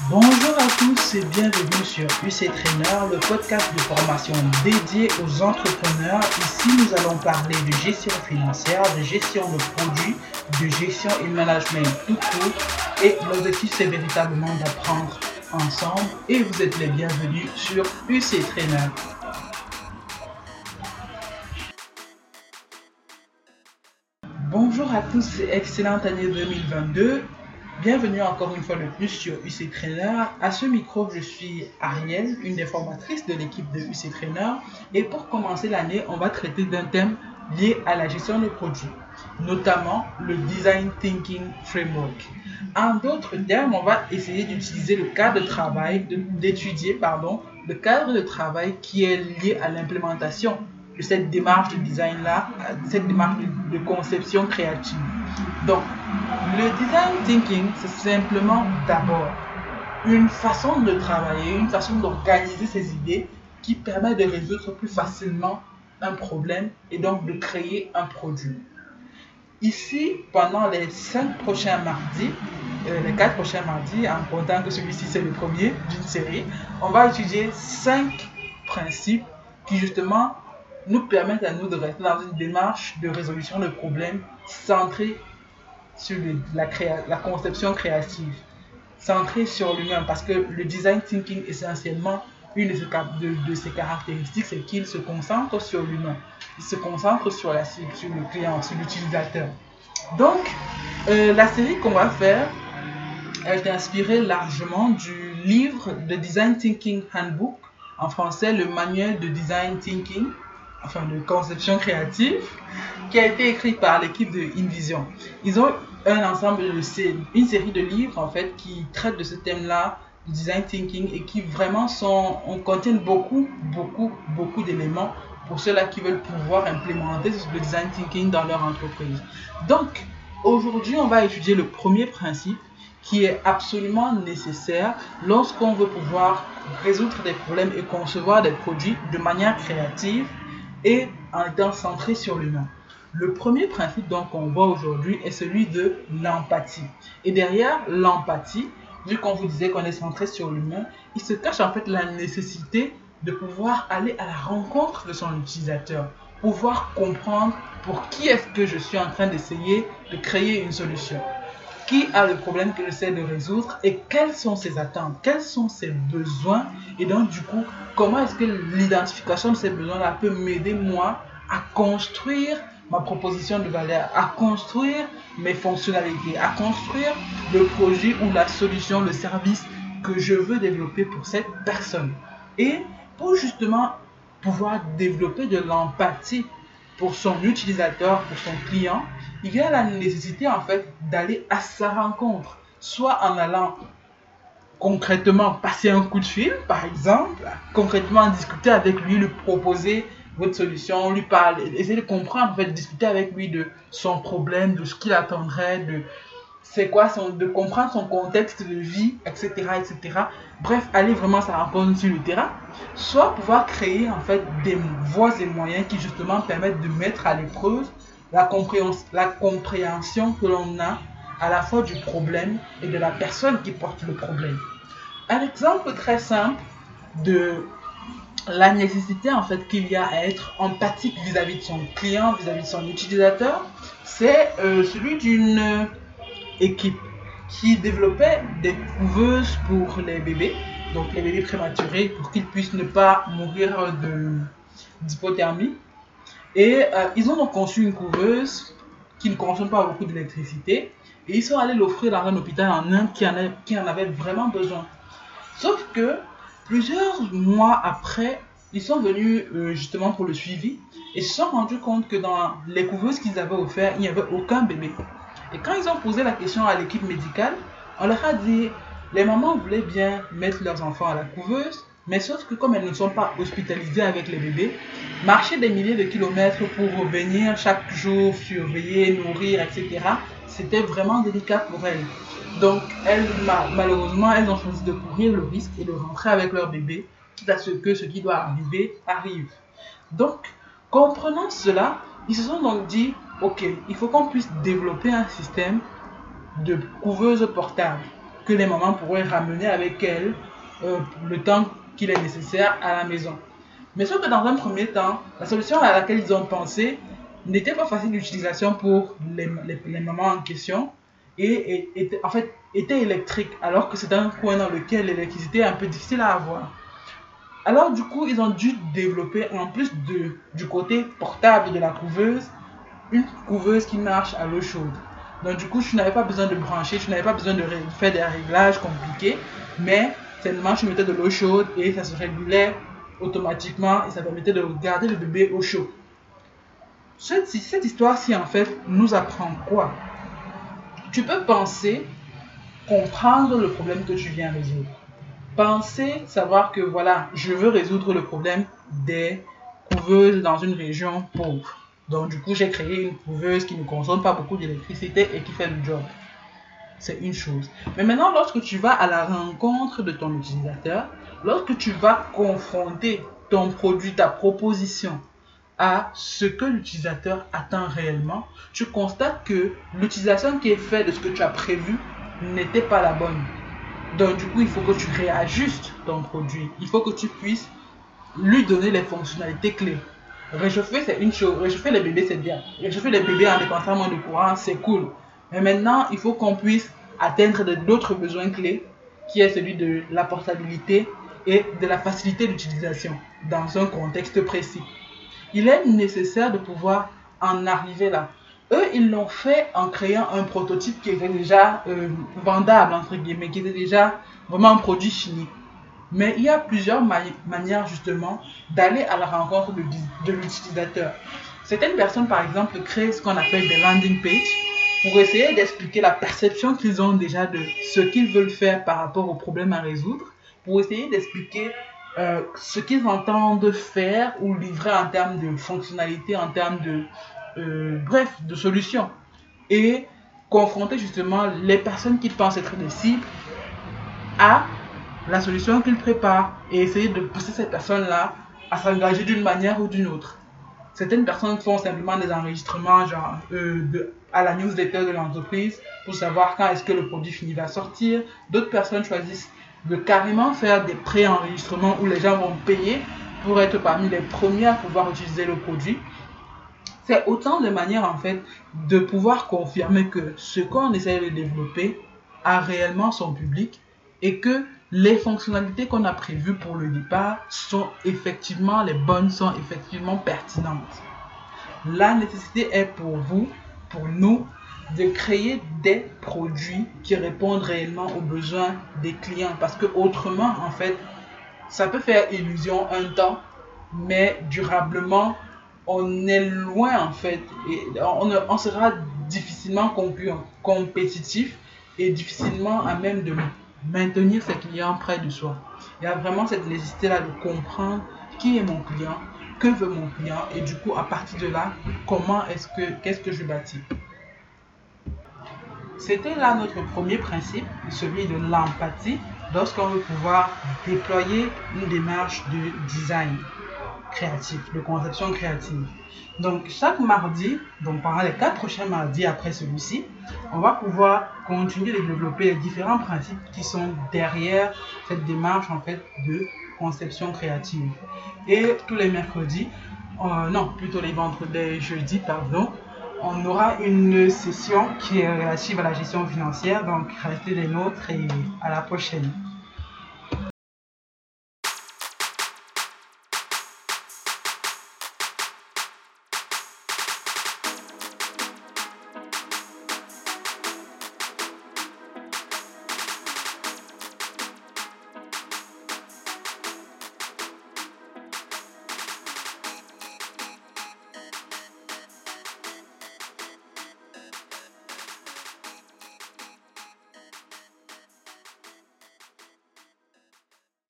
Bonjour à tous et bienvenue sur UC Trainer, le podcast de formation dédié aux entrepreneurs. Ici, nous allons parler de gestion financière, de gestion de produits, de gestion et management tout court. Et l'objectif, c'est véritablement d'apprendre ensemble. Et vous êtes les bienvenus sur UC Trainer. Bonjour à tous et excellente année 2022. Bienvenue encore une fois de plus sur UC Trainer. À ce micro, je suis Ariel, une des formatrices de l'équipe de UC Trainer. Et pour commencer l'année, on va traiter d'un thème lié à la gestion de produits, notamment le Design Thinking Framework. En d'autres termes, on va essayer d'utiliser le cadre de travail, d'étudier, pardon, le cadre de travail qui est lié à l'implémentation de cette démarche de design-là, cette démarche de, conception créative. Donc, le design thinking, c'est simplement d'abord une façon de travailler, une façon d'organiser ses idées qui permet de résoudre plus facilement un problème et donc de créer un produit. Ici, pendant les cinq prochains mardis, euh, les quatre prochains mardis, en comptant que celui-ci c'est le premier d'une série, on va étudier cinq principes qui justement nous permettent à nous de rester dans une démarche de résolution de problèmes centrée sur la, la conception créative, centrée sur l'humain, parce que le design thinking, essentiellement, une de ses, de, de ses caractéristiques, c'est qu'il se concentre sur l'humain. Il se concentre sur la sur le client, sur l'utilisateur. Donc, euh, la série qu'on va faire, elle est inspirée largement du livre de Design Thinking Handbook, en français le manuel de Design Thinking, enfin de conception créative, qui a été écrit par l'équipe de InVision. Ils ont un ensemble de une série de livres en fait qui traitent de ce thème-là, du design thinking, et qui vraiment sont, on contiennent beaucoup, beaucoup, beaucoup d'éléments pour ceux-là qui veulent pouvoir implémenter le design thinking dans leur entreprise. Donc, aujourd'hui, on va étudier le premier principe qui est absolument nécessaire lorsqu'on veut pouvoir résoudre des problèmes et concevoir des produits de manière créative et en étant centré sur l'humain. Le premier principe donc qu'on voit aujourd'hui est celui de l'empathie. Et derrière l'empathie, vu qu'on vous disait qu'on est centré sur l'humain, il se cache en fait la nécessité de pouvoir aller à la rencontre de son utilisateur, pouvoir comprendre pour qui est-ce que je suis en train d'essayer de créer une solution. Qui a le problème que j'essaie de résoudre et quelles sont ses attentes, quels sont ses besoins? Et donc du coup, comment est-ce que l'identification de ces besoins-là peut m'aider moi à construire ma proposition de valeur, à construire mes fonctionnalités, à construire le projet ou la solution, le service que je veux développer pour cette personne? Et pour justement pouvoir développer de l'empathie pour son utilisateur, pour son client, il y a la nécessité en fait d'aller à sa rencontre, soit en allant concrètement passer un coup de fil, par exemple, concrètement discuter avec lui, lui proposer votre solution, lui parler, essayer de comprendre, en fait, discuter avec lui de son problème, de ce qu'il attendrait, de c'est quoi son, de comprendre son contexte de vie, etc., etc. Bref, aller vraiment à sa rencontre sur le terrain, soit pouvoir créer en fait des voies et moyens qui justement permettent de mettre à l'épreuve la compréhension, que l'on a à la fois du problème et de la personne qui porte le problème. Un exemple très simple de la nécessité en fait qu'il y a à être empathique vis-à-vis de son client, vis-à-vis de son utilisateur, c'est euh, celui d'une équipe qui développait des couveuses pour les bébés, donc les bébés prématurés, pour qu'ils puissent ne pas mourir d'hypothermie. Et euh, ils ont donc conçu une couveuse qui ne consomme pas beaucoup d'électricité. Et ils sont allés l'offrir dans un hôpital en Inde qui en, avait vraiment besoin. Sauf que plusieurs mois après, ils sont venus euh, justement pour le suivi et se sont rendus compte que dans les couveuses qu'ils avaient offertes, il n'y avait aucun bébé. Et quand ils ont posé la question à l'équipe médicale, on leur a dit, les mamans voulaient bien mettre leurs enfants à la couveuse, mais sauf que comme elles ne sont pas hospitalisées avec les bébés, marcher des milliers de kilomètres pour revenir chaque jour, surveiller, nourrir, etc., c'était vraiment délicat pour elles. Donc, elles, malheureusement, elles ont choisi de courir le risque et de rentrer avec leur bébé, quitte à ce que ce qui doit arriver arrive. Donc, comprenant cela, ils se sont donc dit, ok, il faut qu'on puisse développer un système de couveuse portable. que les mamans pourraient ramener avec elles euh, le temps qu'il est nécessaire à la maison. Mais sauf que dans un premier temps, la solution à laquelle ils ont pensé n'était pas facile d'utilisation pour les, les, mamans en question et, était, électrique alors que c'est un coin dans lequel l'électricité est un peu difficile à avoir. Alors du coup, ils ont dû développer en plus du côté portable de la couveuse, une couveuse qui marche à l'eau chaude. Donc du coup, je n'avais pas besoin de brancher, je n'avais pas besoin de faire des réglages compliqués, mais seulement je mettais de l'eau chaude et ça se régulait automatiquement et ça permettait de garder le bébé au chaud. Cette, cette histoire-ci, en fait, nous apprend quoi? Tu peux penser comprendre le problème que tu viens résoudre. Penser, savoir que voilà, je veux résoudre le problème des couveuses dans une région pauvre. Donc du coup, j'ai créé une couveuse qui ne consomme pas beaucoup d'électricité et qui fait le job. C'est une chose. Mais maintenant, lorsque tu vas à la rencontre de ton utilisateur, lorsque tu vas confronter ton produit, ta proposition à ce que l'utilisateur attend réellement, tu constates que l'utilisation qui est faite de ce que tu as prévu n'était pas la bonne. Donc du coup, il faut que tu réajustes ton produit. Il faut que tu puisses lui donner les fonctionnalités clés. Réchauffer, c'est une chose. Réchauffer les bébés, c'est bien. Réchauffer les bébés en dépensant moins de courant, c'est cool. Mais maintenant, il faut qu'on puisse atteindre d'autres besoins clés, qui est celui de la portabilité et de la facilité d'utilisation dans un contexte précis. Il est nécessaire de pouvoir en arriver là. Eux, ils l'ont fait en créant un prototype qui était déjà euh, vendable, entre guillemets, qui était déjà vraiment un produit fini. Mais il y a plusieurs manières justement d'aller à la rencontre de, de l'utilisateur. Certaines personnes, par exemple, créent ce qu'on appelle des landing pages pour essayer d'expliquer la perception qu'ils ont déjà de ce qu'ils veulent faire par rapport au problème à résoudre, pour essayer d'expliquer euh, ce qu'ils entendent faire ou livrer en termes de fonctionnalité, en termes de, euh, bref, de solutions. Et confronter justement les personnes qui pensent être des cibles à la solution qu'ils préparent et essayer de pousser ces personnes-là à s'engager d'une manière ou d'une autre. Certaines personnes font simplement des enregistrements genre, euh, de, à la newsletter de l'entreprise pour savoir quand est-ce que le produit fini va sortir. D'autres personnes choisissent de carrément faire des pré-enregistrements où les gens vont payer pour être parmi les premiers à pouvoir utiliser le produit. C'est autant de manières en fait de pouvoir confirmer que ce qu'on essaie de développer a réellement son public et que les fonctionnalités qu'on a prévues pour le départ sont effectivement les bonnes, sont effectivement pertinentes. La nécessité est pour vous, pour nous, de créer des produits qui répondent réellement aux besoins des clients. Parce que autrement, en fait, ça peut faire illusion un temps, mais durablement, on est loin, en fait. Et on, sera difficilement compétitif et difficilement à même de maintenir ses clients près de soi. Il y a vraiment cette nécessité-là de comprendre qui est mon client, que veut mon client et du coup, à partir de là, comment est-ce que, qu'est-ce que je bâtis? C'était là notre premier principe, celui de l'empathie, lorsqu'on veut pouvoir déployer une démarche de design créatif, de conception créative. Donc chaque mardi, donc pendant les quatre prochains mardis après celui-ci, on va pouvoir continuer de développer les différents principes qui sont derrière cette démarche en fait de conception créative. Et tous les mercredis, euh, non, plutôt les vendredis, les jeudis, pardon, on aura une session qui est relative à la gestion financière. Donc restez des nôtres et à la prochaine.